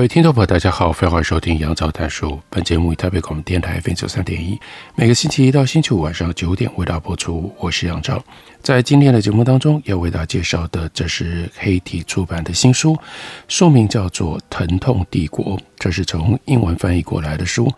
各位听众朋友，大家好，欢迎收听杨照谈书。本节目以台北广播电台 FM 九三点一，每个星期一到星期五晚上九点为大家播出。我是杨照，在今天的节目当中要为大家介绍的，这是黑体出版的新书，书名叫做《疼痛帝国》，这是从英文翻译过来的书，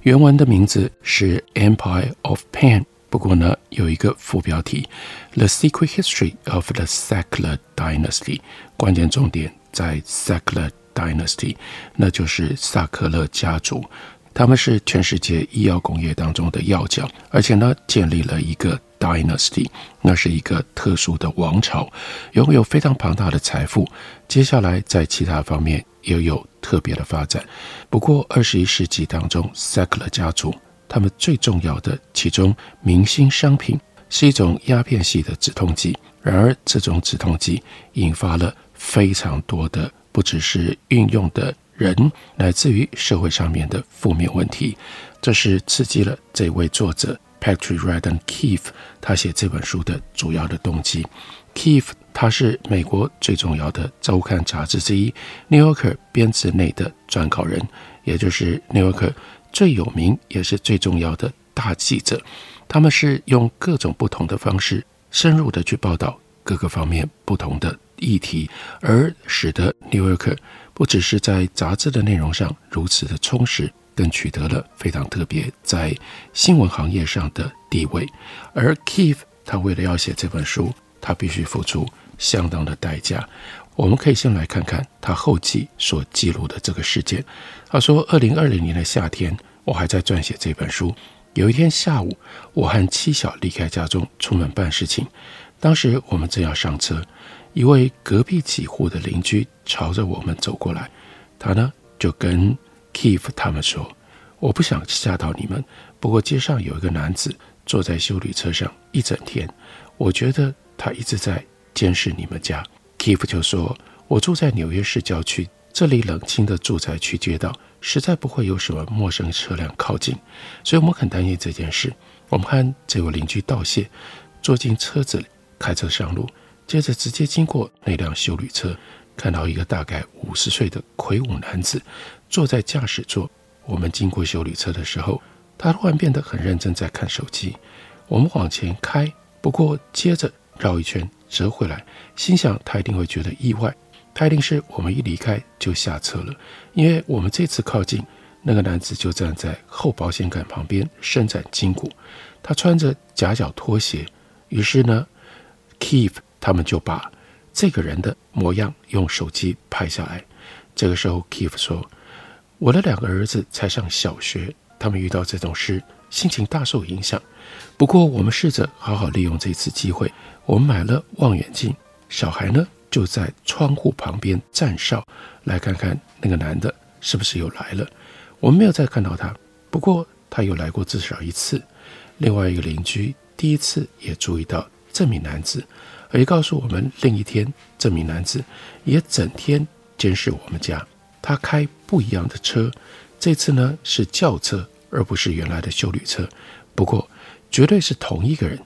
原文的名字是《Empire of Pain》，不过呢有一个副标题《The Secret History of the Sackler Dynasty》，关键重点在 Sackler。Dynasty，那就是萨克勒家族，他们是全世界医药工业当中的要角，而且呢，建立了一个 Dynasty，那是一个特殊的王朝，拥有非常庞大的财富。接下来在其他方面也有特别的发展。不过二十一世纪当中，萨克勒家族他们最重要的其中明星商品是一种鸦片系的止痛剂，然而这种止痛剂引发了非常多的。不只是运用的人，乃至于社会上面的负面问题，这是刺激了这位作者 Patrick Redden Keefe 他写这本书的主要的动机。Keefe 他是美国最重要的周刊杂志之一《New Yorker》编制内的撰稿人，也就是《New Yorker》最有名也是最重要的大记者。他们是用各种不同的方式，深入的去报道各个方面不同的。议题，而使得《New Yorker》不只是在杂志的内容上如此的充实，更取得了非常特别在新闻行业上的地位。而 Keefe 他为了要写这本书，他必须付出相当的代价。我们可以先来看看他后记所记录的这个事件。他说：“二零二零年的夏天，我还在撰写这本书。有一天下午，我和妻小离开家中出门办事情，当时我们正要上车。”一位隔壁几户的邻居朝着我们走过来，他呢就跟 Keefe 他们说：“我不想吓到你们，不过街上有一个男子坐在修理车上一整天，我觉得他一直在监视你们家。”Keefe 就说：“我住在纽约市郊区，这里冷清的住宅区街道实在不会有什么陌生车辆靠近，所以我们很担心这件事。我们和这位邻居道谢，坐进车子里，开车上路。”接着直接经过那辆修旅车，看到一个大概五十岁的魁梧男子坐在驾驶座。我们经过修旅车的时候，他突然变得很认真，在看手机。我们往前开，不过接着绕一圈折回来，心想他一定会觉得意外。他一定是我们一离开就下车了，因为我们这次靠近，那个男子就站在后保险杆旁边伸展筋骨。他穿着夹脚拖鞋。于是呢，Keefe。他们就把这个人的模样用手机拍下来。这个时候，Keefe 说：“我的两个儿子才上小学，他们遇到这种事，心情大受影响。不过，我们试着好好利用这次机会，我们买了望远镜。小孩呢，就在窗户旁边站哨，来看看那个男的是不是又来了。我们没有再看到他，不过他又来过至少一次。另外一个邻居第一次也注意到这名男子。”也告诉我们，另一天这名男子也整天监视我们家。他开不一样的车，这次呢是轿车，而不是原来的休旅车。不过绝对是同一个人。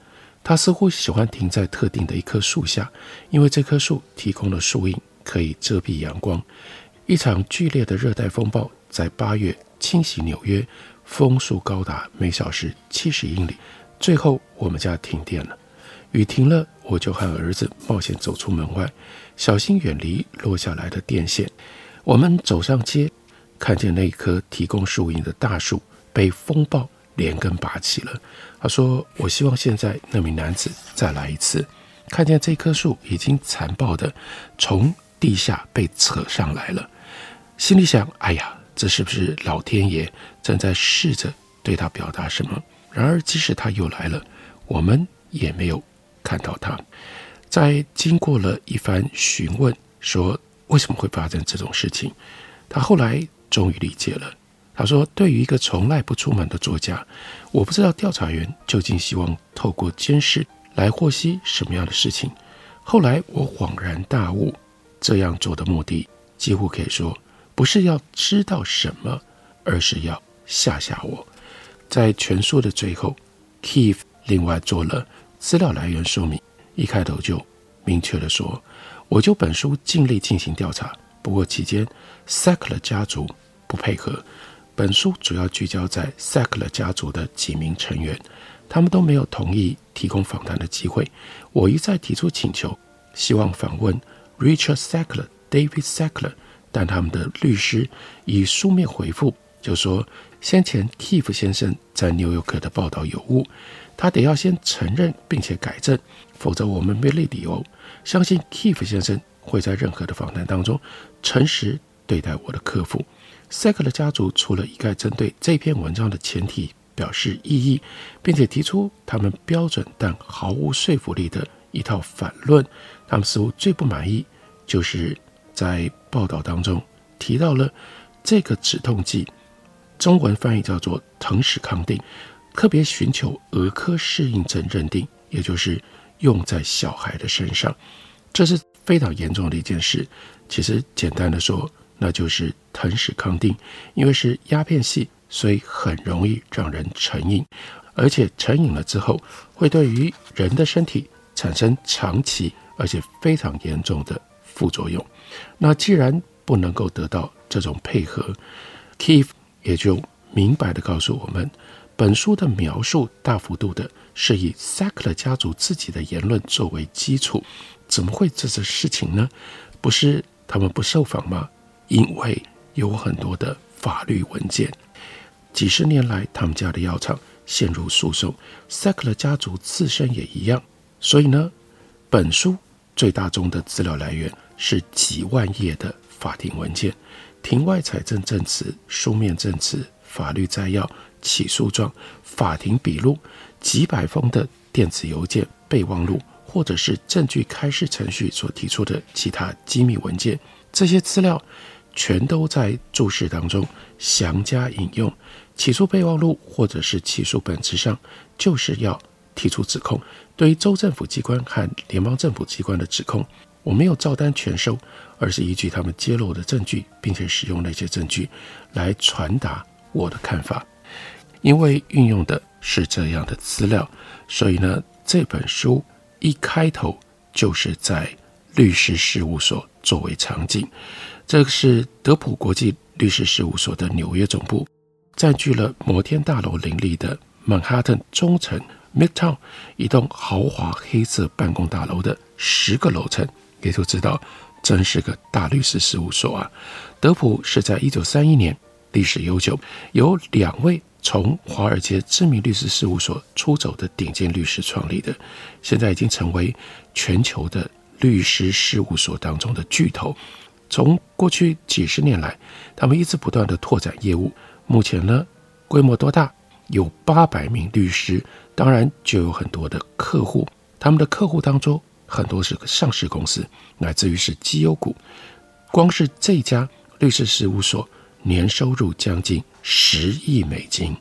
他似乎喜欢停在特定的一棵树下，因为这棵树提供了树荫，可以遮蔽阳光。一场剧烈的热带风暴在八月侵袭纽约，风速高达每小时七十英里。最后我们家停电了。雨停了，我就和儿子冒险走出门外，小心远离落下来的电线。我们走上街，看见那棵提供树荫的大树被风暴连根拔起了。他说：“我希望现在那名男子再来一次，看见这棵树已经残暴地从地下被扯上来了。”心里想：“哎呀，这是不是老天爷正在试着对他表达什么？”然而，即使他又来了，我们也没有。看到他，在经过了一番询问，说为什么会发生这种事情，他后来终于理解了。他说：“对于一个从来不出门的作家，我不知道调查员究竟希望透过监视来获悉什么样的事情。后来我恍然大悟，这样做的目的几乎可以说不是要知道什么，而是要吓吓我。”在全书的最后，Keith 另外做了资料来源说明。一开头就明确地说：“我就本书尽力进行调查，不过期间 Sackler 家族不配合。本书主要聚焦在 Sackler 家族的几名成员，他们都没有同意提供访谈的机会。我一再提出请求，希望访问 Richard Sackler、David Sackler，但他们的律师以书面回复，就说先前 Keith 先生在纽约客的报道有误，他得要先承认并且改正。”否则，我们没理由相信 Keith 先生会在任何的访谈当中诚实对待我的客户。Sackler 家族除了一概针对这篇文章的前提表示异议，并且提出他们标准但毫无说服力的一套反论，他们似乎最不满意，就是在报道当中提到了这个止痛剂，中文翻译叫做藤始康定，特别寻求儿科适应症认定，也就是。用在小孩的身上，这是非常严重的一件事。其实简单的说，那就是藤始康定，因为是鸦片系，所以很容易让人成瘾，而且成瘾了之后，会对于人的身体产生长期而且非常严重的副作用。那既然不能够得到这种配合，Keith 也就明白地告诉我们，本书的描述大幅度的。是以 Sackler 家族自己的言论作为基础，怎么会这些事情呢？不是他们不受访吗？因为有很多的法律文件，几十年来他们家的药厂陷入诉讼，Sackler 家族自身也一样。所以呢，本书最大宗的资料来源是几万页的法庭文件、庭外财政证词、书面证词、法律摘要、起诉状、法庭笔录。几百封的电子邮件、备忘录，或者是证据开示程序所提出的其他机密文件，这些资料全都在注释当中详加引用。起诉备忘录或者是起诉本质上就是要提出指控。对于州政府机关和联邦政府机关的指控，我没有照单全收，而是依据他们揭露的证据，并且使用那些证据来传达我的看法。因为运用的是这样的资料，所以呢，这本书一开头就是在律师事务所作为场景。这个是德普国际律师事务所的纽约总部，占据了摩天大楼林立的曼哈顿中层 Midtown 一栋豪华黑色办公大楼的十个楼层，也就知道真是个大律师事务所啊。德普是在一九三一年，历史悠久，有两位。从华尔街知名律师事务所出走的顶尖律师创立的，现在已经成为全球的律师事务所当中的巨头。从过去几十年来，他们一直不断地拓展业务。目前呢，规模多大？有八百名律师，当然就有很多的客户。他们的客户当中，很多是上市公司，乃至于是绩优股。光是这家律师事务所。年收入将近十亿美金，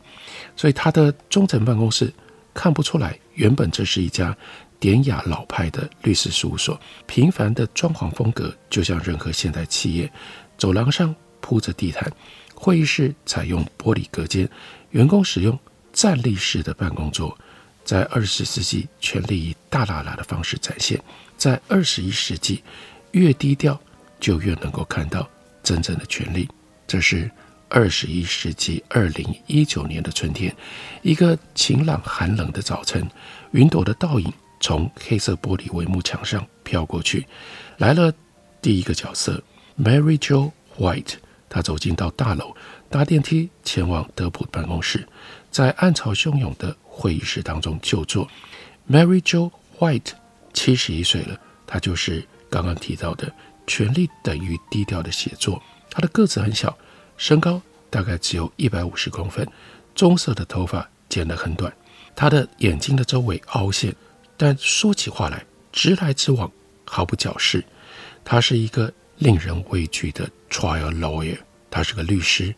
所以他的中层办公室看不出来，原本这是一家典雅老派的律师事务所。平凡的装潢风格，就像任何现代企业。走廊上铺着地毯，会议室采用玻璃隔间，员工使用站立式的办公桌。在二十世纪，权力以大喇喇的方式展现；在二十一世纪，越低调就越能够看到真正的权力。这是二十一世纪二零一九年的春天，一个晴朗寒冷的早晨，云朵的倒影从黑色玻璃帷幕墙上飘过去，来了第一个角色，Mary Jo White。她走进到大楼，搭电梯前往德普办公室，在暗潮汹涌的会议室当中就坐。Mary Jo White 七十一岁了，她就是刚刚提到的《权力等于低调的写作》。他的个子很小，身高大概只有一百五十公分，棕色的头发剪得很短，他的眼睛的周围凹陷，但说起话来直来直往，毫不矫饰。他是一个令人畏惧的 trial lawyer，他是个律师。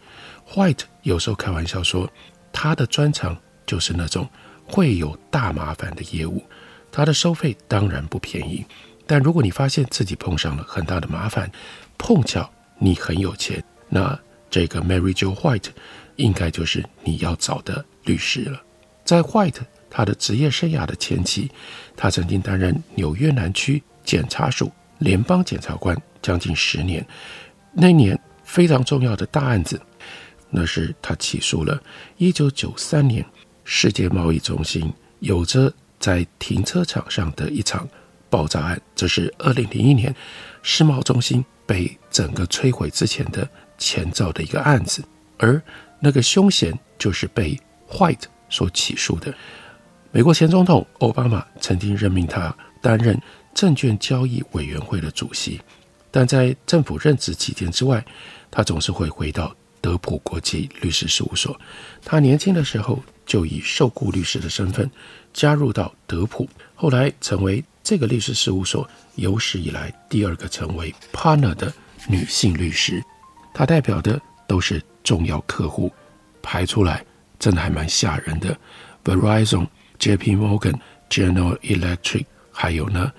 White 有时候开玩笑说，他的专长就是那种会有大麻烦的业务。他的收费当然不便宜，但如果你发现自己碰上了很大的麻烦，碰巧你很有钱，那这个 Mary Jo White 应该就是你要找的律师了。在 White 他的职业生涯的前期，他曾经担任纽约南区检察署联邦检察官将近十年。那年非常重要的大案子，那是他起诉了1993年世界贸易中心有着在停车场上的一场爆炸案。这是2001年世贸中心被整个摧毁之前的前兆的一个案子，而那个凶嫌就是被 White 所起诉的。美国前总统奥巴马曾经任命他担任证券交易委员会的主席，但在政府任职期间之外，他总是会回到德普国际律师事务所。他年轻的时候就以受雇律师的身份加入到德普，后来成为这个律师事务所有史以来第二个成为 partner 的女性律师。她代表的都是重要客户，排出来真的还蛮吓人的。Verizon。J.P. Morgan、General Electric，还有呢，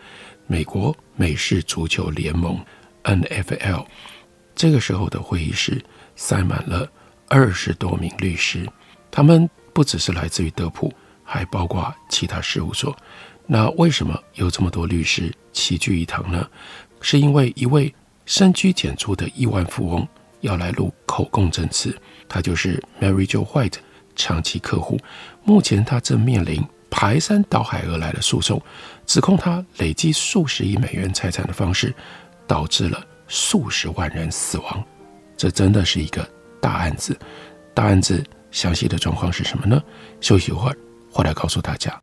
美国美式足球联盟 NFL，这个时候的会议室塞满了二十多名律师，他们不只是来自于德普，还包括其他事务所。那为什么有这么多律师齐聚一堂呢？是因为一位深居简出的亿万富翁要来录口供证词，他就是 Mary Jo White。长期客户，目前他正面临排山倒海而来的诉讼，指控他累积数十亿美元财产的方式，导致了数十万人死亡。这真的是一个大案子。大案子详细的状况是什么呢？休息一会儿，回来告诉大家。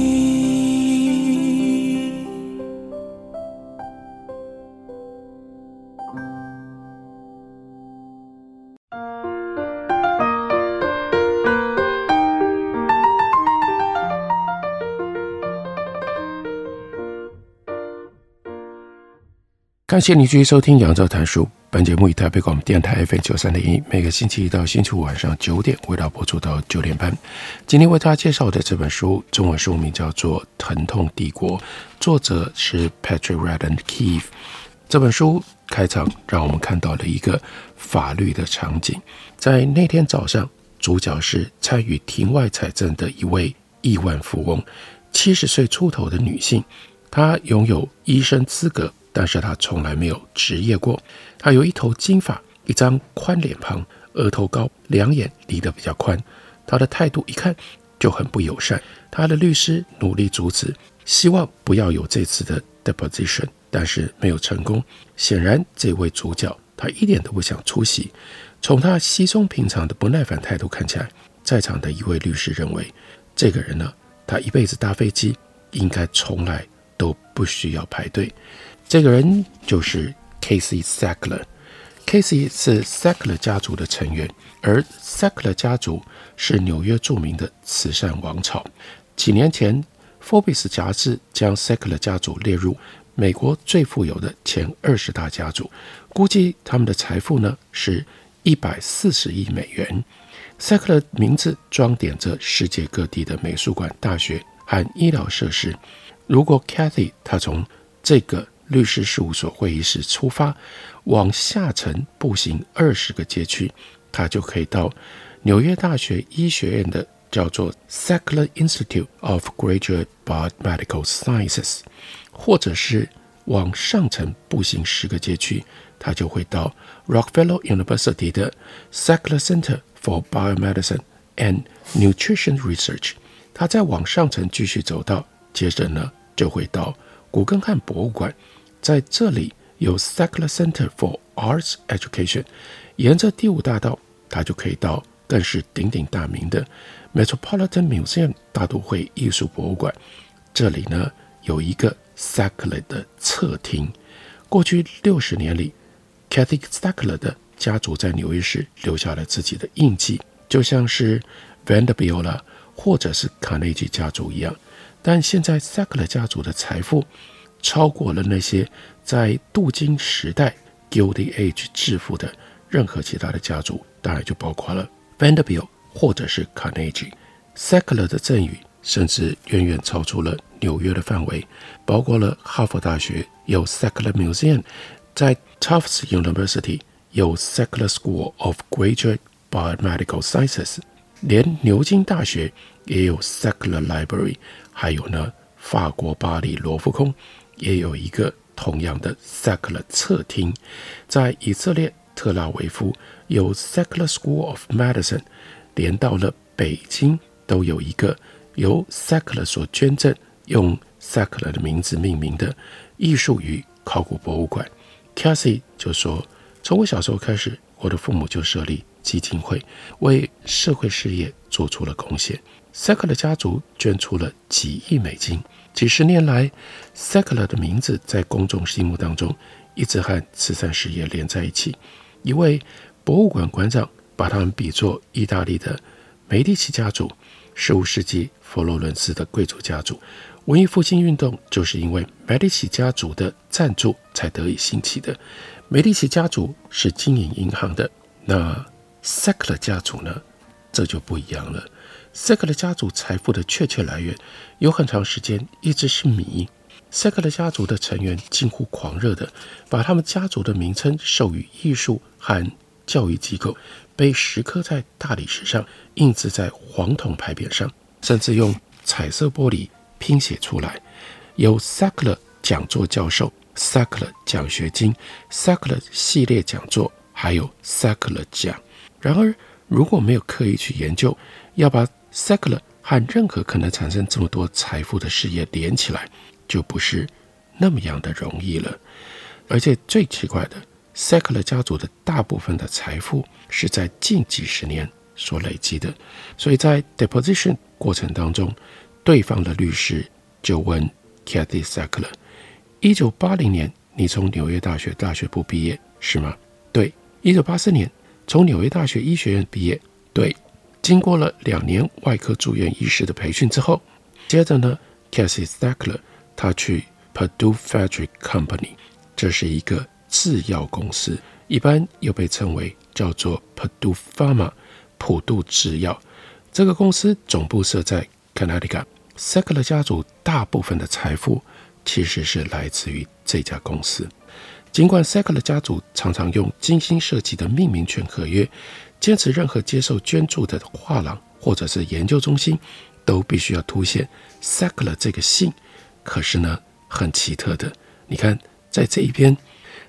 感谢你继续收听杨照谈书。本节目以台北广播电台 FM 九三点一，每个星期一到星期五晚上九点，为大家播出到九点半。今天为大家介绍的这本书，中文书名叫做《疼痛帝国》，作者是 Patrick Redden Keefe。这本书开场让我们看到了一个法律的场景。在那天早上，主角是参与庭外财政的一位亿万富翁，七十岁出头的女性，她拥有医生资格。但是他从来没有职业过，他有一头金发，一张宽脸庞，额头高，两眼离得比较宽。他的态度一看就很不友善。他的律师努力阻止，希望不要有这次的 deposition，但是没有成功。显然，这位主角他一点都不想出席。从他稀松平常的不耐烦态度看起来，在场的一位律师认为，这个人呢，他一辈子搭飞机应该从来都不需要排队。这个人就是 Casey Sackler。Casey 是 Sackler 家族的成员，而 Sackler 家族是纽约著名的慈善王朝。几年前，《Forbes》杂志将 Sackler 家族列入美国最富有的前二十大家族，估计他们的财富呢是一百四十亿美元。Sackler 名字装点着世界各地的美术馆、大学和医疗设施。如果 Cathy 他从这个律师事务所会议室出发，往下层步行二十个街区，他就可以到纽约大学医学院的叫做 Sackler Institute of Graduate Biomedical Sciences，或者是往上层步行十个街区，他就会到 Rockefeller University 的 Sackler Center for Biomedicine and Nutrition Research。他再往上层继续走到，接着呢就会到古根汉博物馆，在这里。有 Sackler Center for Arts Education，沿着第五大道，他就可以到更是鼎鼎大名的 Metropolitan Museum 大都会艺术博物馆。这里呢有一个 Sackler 的侧厅。过去六十年里，Cathy Sackler 的家族在纽约市留下了自己的印记，就像是 Vanderbilt 啦，或者是卡内基家族一样。但现在 Sackler 家族的财富超过了那些。在镀金时代 Gilded Age 致富的任何其他的家族，当然就包括了 Vanderbilt 或者是 Carnegie。Sackler 的赠与甚至远远超出了纽约的范围，包括了哈佛大学有 Sackler Museum，在 Tufts University 有 Sackler School of Graduate Biomedical Sciences，连牛津大学也有 Sackler Library，还有呢，法国巴黎罗浮宫也有一个。同样的 secular 侧厅，在以色列特拉维夫有 secular School of Medicine，连到了北京都有一个由 secular 所捐赠、用 secular 的名字命名的艺术与考古博物馆。Cassie 就说：“从我小时候开始，我的父母就设立基金会，为社会事业做出了贡献。Sackler 家族捐出了几亿美金。”几十年来，Sackler 的名字在公众心目当中一直和慈善事业连在一起。一位博物馆馆长把他们比作意大利的梅第奇家族，十五世纪佛罗伦斯的贵族家族。文艺复兴运动就是因为梅第奇家族的赞助才得以兴起的。梅第奇家族是经营银行的，那 Sackler 家族呢？这就不一样了。Sackler 家族财富的确切来源，有很长时间一直是谜。Sackler 家族的成员近乎狂热地把他们家族的名称授予艺术和教育机构，被石刻在大理石上，印制在黄铜牌匾上，甚至用彩色玻璃拼写出来。有 Sackler 讲座教授、Sackler 奖学金、Sackler 系列讲座，还有 Sackler 奖。然而，如果没有刻意去研究，要把 Sackler 和任何可能产生这么多财富的事业连起来，就不是那么样的容易了。而且最奇怪的，Sackler 家族的大部分的财富是在近几十年所累积的。所以在 deposition 过程当中，对方的律师就问 Kathy Sackler：“ 一九八零年，你从纽约大学大学部毕业是吗？”“对。”“一九八四年，从纽约大学医学院毕业。”“对。”经过了两年外科住院医师的培训之后，接着呢，Casey Sackler 他去 Purdue Frederick Company，这是一个制药公司，一般又被称为叫做 Purdue Pharma 普渡制药。这个公司总部设在 Connecticut。Sackler 家族大部分的财富其实是来自于这家公司。尽管 Sackler 家族常常用精心设计的命名权合约。坚持任何接受捐助的画廊或者是研究中心都必须要凸显 Sackler 这个姓。可是呢，很奇特的，你看在这一边，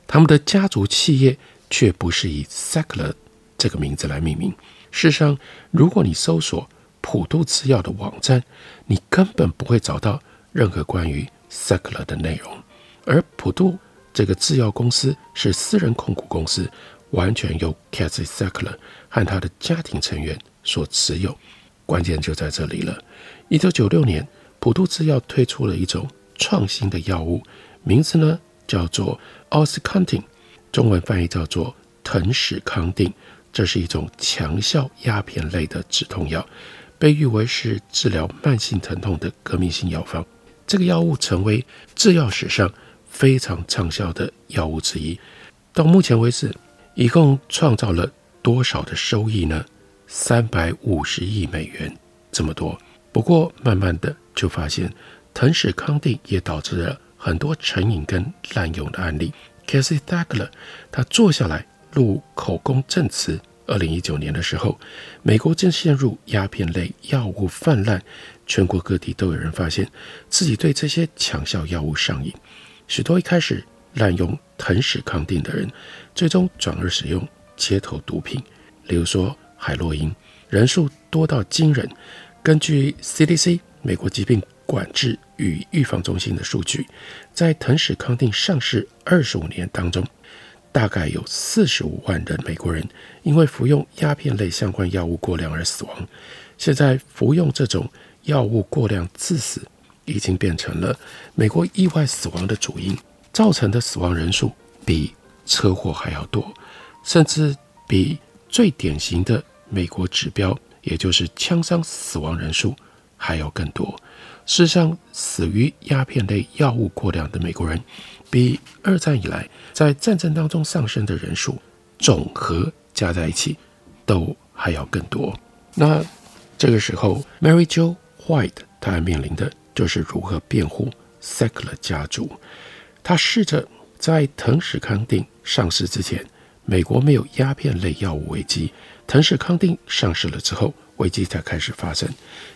他们的家族企业却不是以 Sackler 这个名字来命名。事实上，如果你搜索普渡制药的网站，你根本不会找到任何关于 Sackler 的内容。而普渡这个制药公司是私人控股公司。完全由 Cathy Sackler 和他的家庭成员所持有，关键就在这里了。一九九六年，普渡制药推出了一种创新的药物，名字呢叫做 OxyContin，中文翻译叫做藤始康定。这是一种强效鸦片类的止痛药，被誉为是治疗慢性疼痛的革命性药方。这个药物成为制药史上非常畅销的药物之一。到目前为止，一共创造了多少的收益呢？三百五十亿美元，这么多。不过，慢慢的就发现，藤氏康定也导致了很多成瘾跟滥用的案例。Casey Thackler，他坐下来。录口供证词。二零一九年的时候，美国正陷入鸦片类药物泛滥，全国各地都有人发现自己对这些强效药物上瘾。许多一开始滥用藤氏康定的人，最终转而使用街头毒品，例如说海洛因，人数多到惊人。根据 CDC 美国疾病管制与预防中心的数据，在藤史康定上市二十五年当中，大概有四十五万人美国人因为服用鸦片类相关药物过量而死亡。现在服用这种药物过量致死，已经变成了美国意外死亡的主因，造成的死亡人数比车祸还要多，甚至比最典型的美国指标，也就是枪伤死亡人数还要更多。事实上，死于鸦片类药物过量的美国人，比二战以来在战争当中丧生的人数总和加在一起都还要更多。那这个时候，Mary Jo White 她面临的就是如何辩护 Sackler 家族。他试着在藤史康定上市之前，美国没有鸦片类药物危机；藤氏康定上市了之后，危机才开始发生。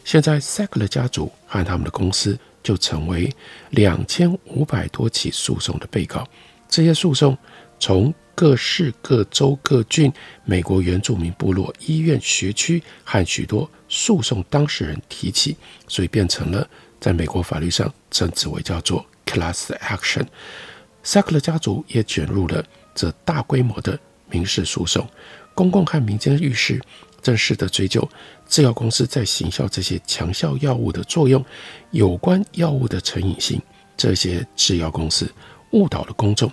现在 Sackler 家族和他们的公司。就成为两千五百多起诉讼的被告。这些诉讼从各市、各州、各郡、美国原住民部落、医院、学区和许多诉讼当事人提起，所以变成了在美国法律上称之为叫做 class action。塞克勒家族也卷入了这大规模的民事诉讼，公共和民间律师。正式的追究制药公司在行销这些强效药物的作用，有关药物的成瘾性，这些制药公司误导了公众。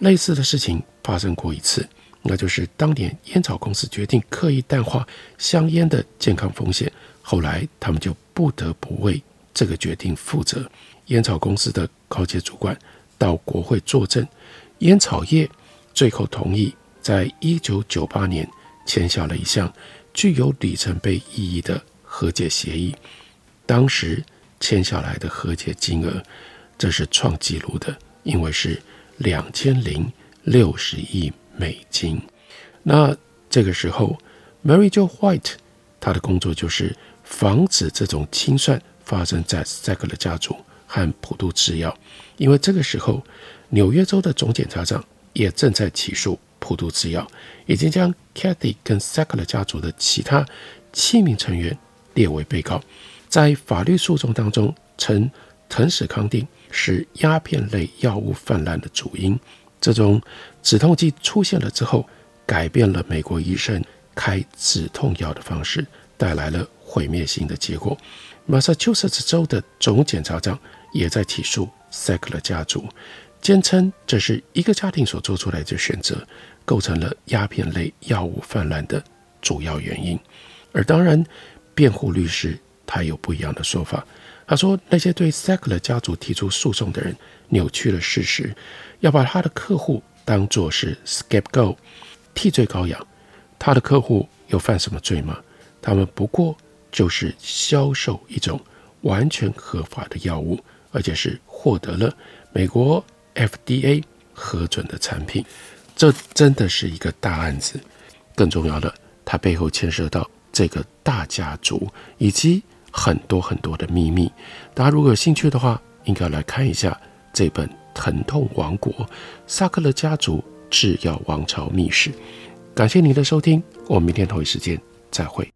类似的事情发生过一次，那就是当年烟草公司决定刻意淡化香烟的健康风险，后来他们就不得不为这个决定负责。烟草公司的高阶主管到国会作证，烟草业最后同意在一九九八年签下了一项。具有里程碑意义的和解协议，当时签下来的和解金额，这是创纪录的，因为是两千零六十亿美金。那这个时候，Mary Jo White，她的工作就是防止这种清算发生在赛克勒家族和普渡制药，因为这个时候，纽约州的总检察长也正在起诉。普渡制药已经将 Cathy 跟 Sackler 家族的其他七名成员列为被告，在法律诉讼当中称藤始康定是鸦片类药物泛滥的主因。这种止痛剂出现了之后，改变了美国医生开止痛药的方式，带来了毁灭性的结果。马萨诸塞州州的总检察长也在起诉 Sackler 家族，坚称这是一个家庭所做出来的选择。构成了鸦片类药物泛滥的主要原因，而当然，辩护律师他有不一样的说法。他说，那些对 Sackler 家族提出诉讼的人扭曲了事实，要把他的客户当作是 scapegoat 替罪羔羊。他的客户有犯什么罪吗？他们不过就是销售一种完全合法的药物，而且是获得了美国 FDA 核准的产品。这真的是一个大案子，更重要的，它背后牵涉到这个大家族以及很多很多的秘密。大家如果有兴趣的话，应该来看一下这本《疼痛王国：萨克勒家族制药王朝秘史》。感谢您的收听，我们明天同一时间再会。